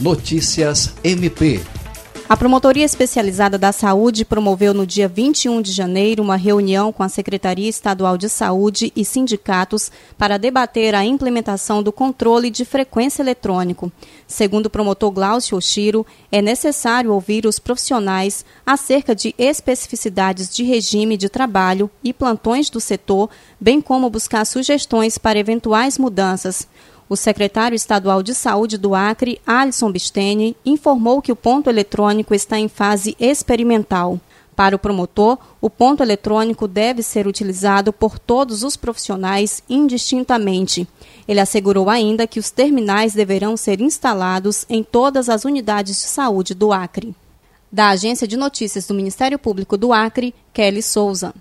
Notícias MP. A Promotoria Especializada da Saúde promoveu no dia 21 de janeiro uma reunião com a Secretaria Estadual de Saúde e sindicatos para debater a implementação do controle de frequência eletrônico. Segundo o promotor Glaucio Oshiro, é necessário ouvir os profissionais acerca de especificidades de regime de trabalho e plantões do setor, bem como buscar sugestões para eventuais mudanças. O secretário estadual de Saúde do Acre, Alisson Bistene, informou que o ponto eletrônico está em fase experimental. Para o promotor, o ponto eletrônico deve ser utilizado por todos os profissionais indistintamente. Ele assegurou ainda que os terminais deverão ser instalados em todas as unidades de saúde do Acre. Da Agência de Notícias do Ministério Público do Acre, Kelly Souza.